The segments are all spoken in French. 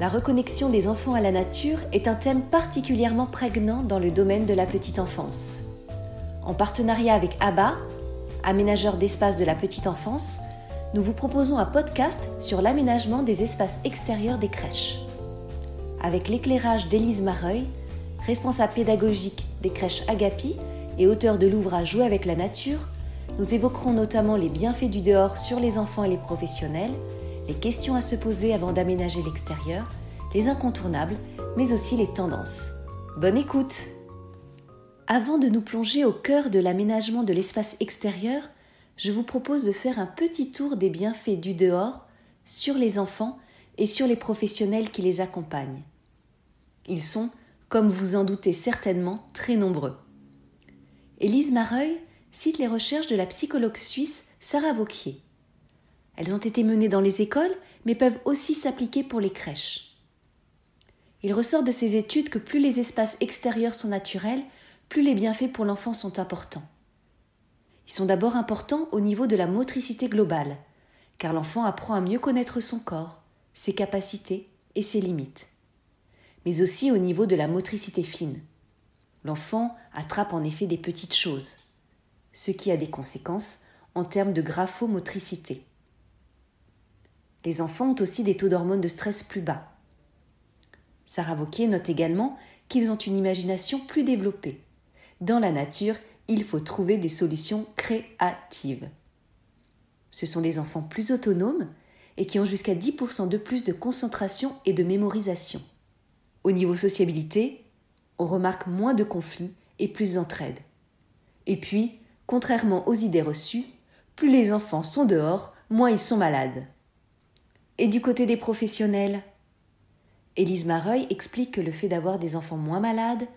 la reconnexion des enfants à la nature est un thème particulièrement prégnant dans le domaine de la petite enfance. En partenariat avec ABBA, aménageur d'espace de la petite enfance, nous vous proposons un podcast sur l'aménagement des espaces extérieurs des crèches. Avec l'éclairage d'Élise Mareuil, responsable pédagogique des crèches Agapi et auteur de l'ouvrage Jouer avec la nature, nous évoquerons notamment les bienfaits du dehors sur les enfants et les professionnels, les questions à se poser avant d'aménager l'extérieur, les incontournables, mais aussi les tendances. Bonne écoute Avant de nous plonger au cœur de l'aménagement de l'espace extérieur, je vous propose de faire un petit tour des bienfaits du dehors sur les enfants et sur les professionnels qui les accompagnent. Ils sont, comme vous en doutez certainement, très nombreux. Élise Mareuil cite les recherches de la psychologue suisse Sarah Vauquier. Elles ont été menées dans les écoles, mais peuvent aussi s'appliquer pour les crèches. Il ressort de ces études que plus les espaces extérieurs sont naturels, plus les bienfaits pour l'enfant sont importants. Ils sont d'abord importants au niveau de la motricité globale, car l'enfant apprend à mieux connaître son corps, ses capacités et ses limites. Mais aussi au niveau de la motricité fine. L'enfant attrape en effet des petites choses, ce qui a des conséquences en termes de graphomotricité. Les enfants ont aussi des taux d'hormones de stress plus bas. Sarah Vauquier note également qu'ils ont une imagination plus développée. Dans la nature, il faut trouver des solutions créatives. Ce sont des enfants plus autonomes et qui ont jusqu'à 10% de plus de concentration et de mémorisation. Au niveau sociabilité, on remarque moins de conflits et plus d'entraide. Et puis, contrairement aux idées reçues, plus les enfants sont dehors, moins ils sont malades. Et du côté des professionnels Élise Mareuil explique que le fait d'avoir des enfants moins malades,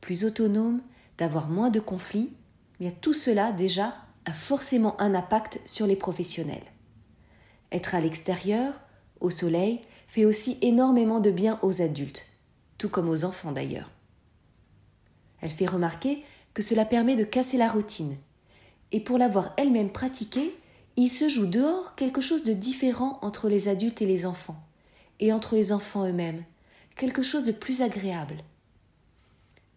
plus autonomes, d'avoir moins de conflits, bien tout cela déjà a forcément un impact sur les professionnels. Être à l'extérieur, au soleil, fait aussi énormément de bien aux adultes, tout comme aux enfants d'ailleurs. Elle fait remarquer que cela permet de casser la routine, et pour l'avoir elle-même pratiqué, il se joue dehors quelque chose de différent entre les adultes et les enfants, et entre les enfants eux-mêmes, quelque chose de plus agréable.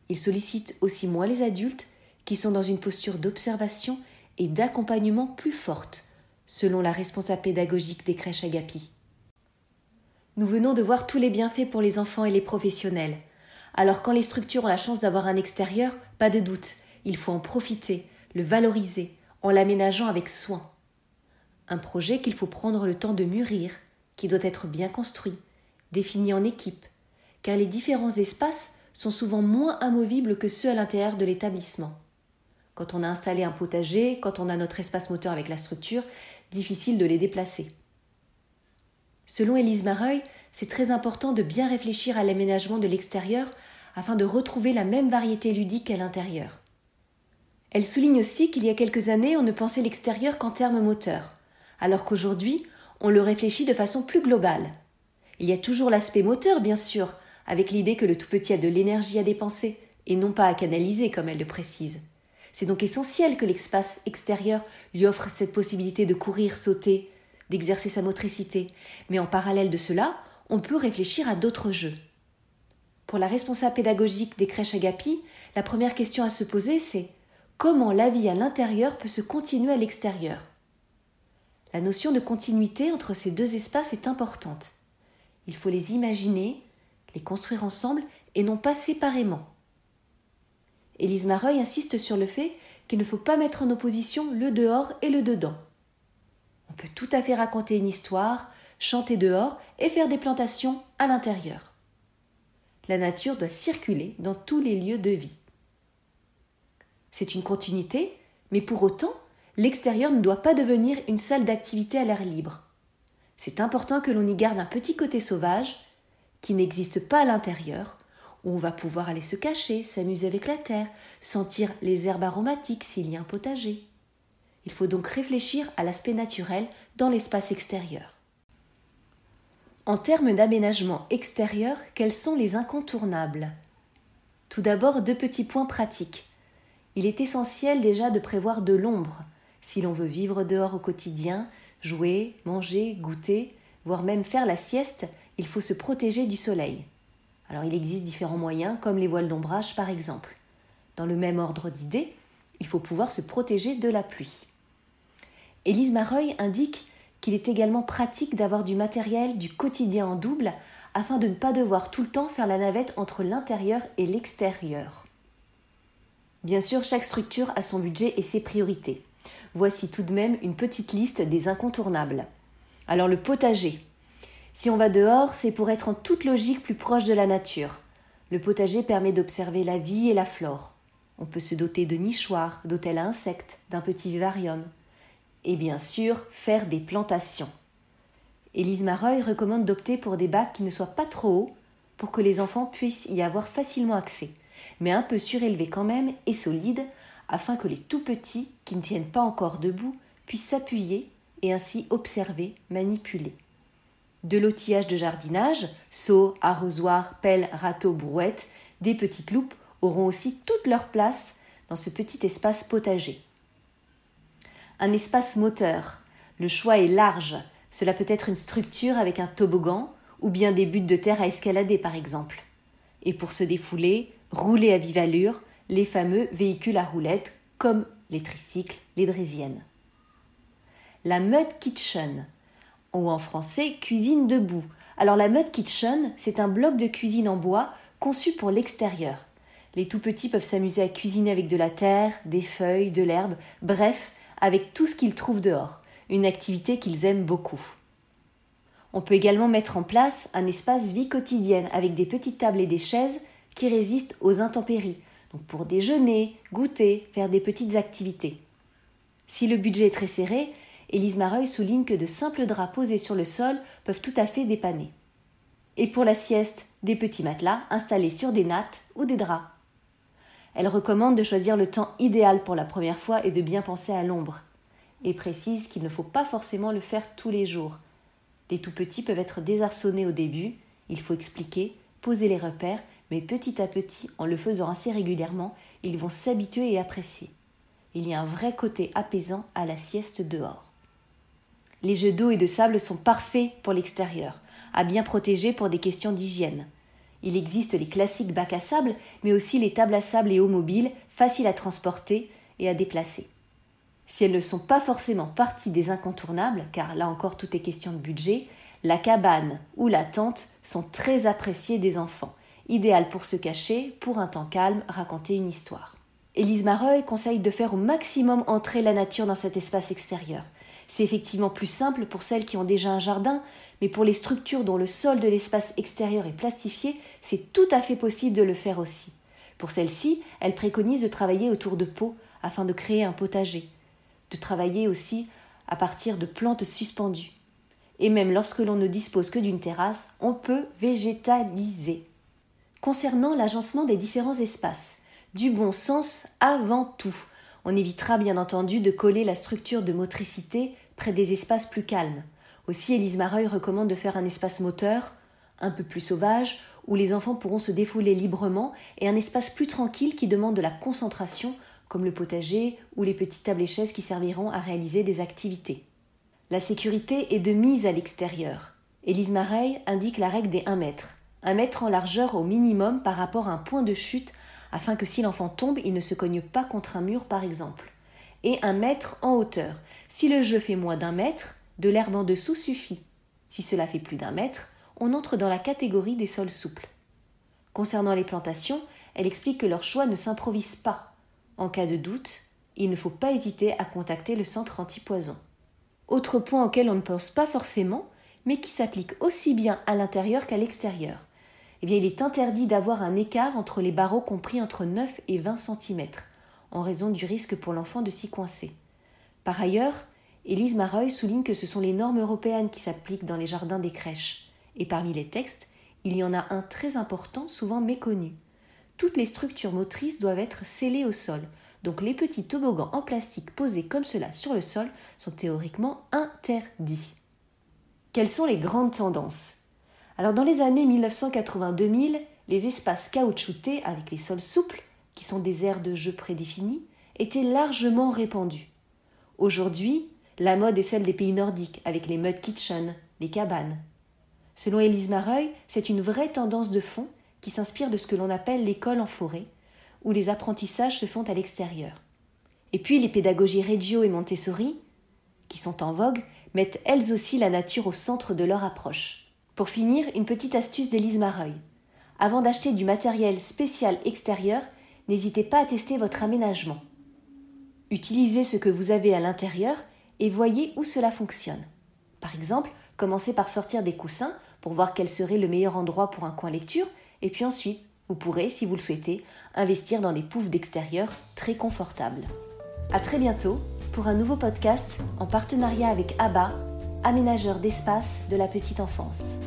Il sollicite aussi moins les adultes, qui sont dans une posture d'observation et d'accompagnement plus forte, selon la responsable pédagogique des crèches Agapi. Nous venons de voir tous les bienfaits pour les enfants et les professionnels. Alors quand les structures ont la chance d'avoir un extérieur, pas de doute, il faut en profiter, le valoriser, en l'aménageant avec soin un projet qu'il faut prendre le temps de mûrir, qui doit être bien construit, défini en équipe, car les différents espaces sont souvent moins amovibles que ceux à l'intérieur de l'établissement. Quand on a installé un potager, quand on a notre espace moteur avec la structure, difficile de les déplacer. Selon Élise Mareuil, c'est très important de bien réfléchir à l'aménagement de l'extérieur afin de retrouver la même variété ludique à l'intérieur. Elle souligne aussi qu'il y a quelques années, on ne pensait l'extérieur qu'en termes moteurs alors qu'aujourd'hui, on le réfléchit de façon plus globale. Il y a toujours l'aspect moteur, bien sûr, avec l'idée que le tout petit a de l'énergie à dépenser, et non pas à canaliser, comme elle le précise. C'est donc essentiel que l'espace extérieur lui offre cette possibilité de courir, sauter, d'exercer sa motricité, mais en parallèle de cela, on peut réfléchir à d'autres jeux. Pour la responsable pédagogique des crèches Agapi, la première question à se poser, c'est comment la vie à l'intérieur peut se continuer à l'extérieur? La notion de continuité entre ces deux espaces est importante. Il faut les imaginer, les construire ensemble et non pas séparément. Élise Mareuil insiste sur le fait qu'il ne faut pas mettre en opposition le dehors et le dedans. On peut tout à fait raconter une histoire, chanter dehors et faire des plantations à l'intérieur. La nature doit circuler dans tous les lieux de vie. C'est une continuité, mais pour autant, l'extérieur ne doit pas devenir une salle d'activité à l'air libre. C'est important que l'on y garde un petit côté sauvage, qui n'existe pas à l'intérieur, où on va pouvoir aller se cacher, s'amuser avec la terre, sentir les herbes aromatiques s'il y a un potager. Il faut donc réfléchir à l'aspect naturel dans l'espace extérieur. En termes d'aménagement extérieur, quels sont les incontournables? Tout d'abord, deux petits points pratiques. Il est essentiel déjà de prévoir de l'ombre, si l'on veut vivre dehors au quotidien, jouer, manger, goûter, voire même faire la sieste, il faut se protéger du soleil. Alors il existe différents moyens, comme les voiles d'ombrage par exemple. Dans le même ordre d'idées, il faut pouvoir se protéger de la pluie. Élise Mareuil indique qu'il est également pratique d'avoir du matériel du quotidien en double afin de ne pas devoir tout le temps faire la navette entre l'intérieur et l'extérieur. Bien sûr, chaque structure a son budget et ses priorités. Voici tout de même une petite liste des incontournables. Alors le potager. Si on va dehors, c'est pour être en toute logique plus proche de la nature. Le potager permet d'observer la vie et la flore. On peut se doter de nichoirs, d'hôtels à insectes, d'un petit vivarium. Et bien sûr, faire des plantations. Élise Mareuil recommande d'opter pour des bacs qui ne soient pas trop hauts pour que les enfants puissent y avoir facilement accès, mais un peu surélevés quand même et solides afin que les tout petits, qui ne tiennent pas encore debout, puissent s'appuyer et ainsi observer, manipuler. De l'outillage de jardinage, seaux, arrosoirs, pelles, râteaux, brouettes, des petites loupes auront aussi toute leur place dans ce petit espace potager. Un espace moteur. Le choix est large. Cela peut être une structure avec un toboggan ou bien des buttes de terre à escalader par exemple. Et pour se défouler, rouler à vive allure, les fameux véhicules à roulettes comme les tricycles, les draisiennes. La mud kitchen, ou en français cuisine debout. Alors la mud kitchen, c'est un bloc de cuisine en bois conçu pour l'extérieur. Les tout petits peuvent s'amuser à cuisiner avec de la terre, des feuilles, de l'herbe, bref, avec tout ce qu'ils trouvent dehors, une activité qu'ils aiment beaucoup. On peut également mettre en place un espace vie quotidienne avec des petites tables et des chaises qui résistent aux intempéries, pour déjeuner, goûter, faire des petites activités. Si le budget est très serré, Élise Mareuil souligne que de simples draps posés sur le sol peuvent tout à fait dépanner. Et pour la sieste, des petits matelas installés sur des nattes ou des draps. Elle recommande de choisir le temps idéal pour la première fois et de bien penser à l'ombre. Et précise qu'il ne faut pas forcément le faire tous les jours. Les tout petits peuvent être désarçonnés au début, il faut expliquer, poser les repères mais petit à petit, en le faisant assez régulièrement, ils vont s'habituer et apprécier. Il y a un vrai côté apaisant à la sieste dehors. Les jeux d'eau et de sable sont parfaits pour l'extérieur, à bien protéger pour des questions d'hygiène. Il existe les classiques bacs à sable, mais aussi les tables à sable et eau mobile, faciles à transporter et à déplacer. Si elles ne sont pas forcément partie des incontournables, car là encore tout est question de budget, la cabane ou la tente sont très appréciées des enfants idéal pour se cacher, pour un temps calme, raconter une histoire. Élise Mareuil conseille de faire au maximum entrer la nature dans cet espace extérieur. C'est effectivement plus simple pour celles qui ont déjà un jardin, mais pour les structures dont le sol de l'espace extérieur est plastifié, c'est tout à fait possible de le faire aussi. Pour celles-ci, elle préconise de travailler autour de pots afin de créer un potager, de travailler aussi à partir de plantes suspendues. Et même lorsque l'on ne dispose que d'une terrasse, on peut végétaliser concernant l'agencement des différents espaces. Du bon sens avant tout. On évitera bien entendu de coller la structure de motricité près des espaces plus calmes. Aussi, Élise Mareuil recommande de faire un espace moteur, un peu plus sauvage, où les enfants pourront se défouler librement, et un espace plus tranquille qui demande de la concentration, comme le potager ou les petites tables et chaises qui serviront à réaliser des activités. La sécurité est de mise à l'extérieur. Élise Mareuil indique la règle des 1 mètre un mètre en largeur au minimum par rapport à un point de chute, afin que si l'enfant tombe, il ne se cogne pas contre un mur par exemple, et un mètre en hauteur. Si le jeu fait moins d'un mètre, de l'herbe en dessous suffit. Si cela fait plus d'un mètre, on entre dans la catégorie des sols souples. Concernant les plantations, elle explique que leur choix ne s'improvise pas. En cas de doute, il ne faut pas hésiter à contacter le centre antipoison. Autre point auquel on ne pense pas forcément, mais qui s'applique aussi bien à l'intérieur qu'à l'extérieur eh bien, il est interdit d'avoir un écart entre les barreaux compris entre 9 et 20 cm, en raison du risque pour l'enfant de s'y coincer. Par ailleurs, Élise Mareuil souligne que ce sont les normes européennes qui s'appliquent dans les jardins des crèches, et parmi les textes, il y en a un très important, souvent méconnu. Toutes les structures motrices doivent être scellées au sol, donc les petits toboggans en plastique posés comme cela sur le sol sont théoriquement interdits. Quelles sont les grandes tendances? Alors dans les années 1980-2000, les espaces caoutchoutés avec les sols souples, qui sont des aires de jeu prédéfinies, étaient largement répandus. Aujourd'hui, la mode est celle des pays nordiques avec les mud kitchen, les cabanes. Selon Élise Mareuil, c'est une vraie tendance de fond qui s'inspire de ce que l'on appelle l'école en forêt, où les apprentissages se font à l'extérieur. Et puis les pédagogies Reggio et Montessori, qui sont en vogue, mettent elles aussi la nature au centre de leur approche. Pour finir, une petite astuce d'Élise Mareuil. Avant d'acheter du matériel spécial extérieur, n'hésitez pas à tester votre aménagement. Utilisez ce que vous avez à l'intérieur et voyez où cela fonctionne. Par exemple, commencez par sortir des coussins pour voir quel serait le meilleur endroit pour un coin lecture, et puis ensuite, vous pourrez, si vous le souhaitez, investir dans des poufs d'extérieur très confortables. À très bientôt pour un nouveau podcast en partenariat avec ABBA, aménageur d'espace de la petite enfance.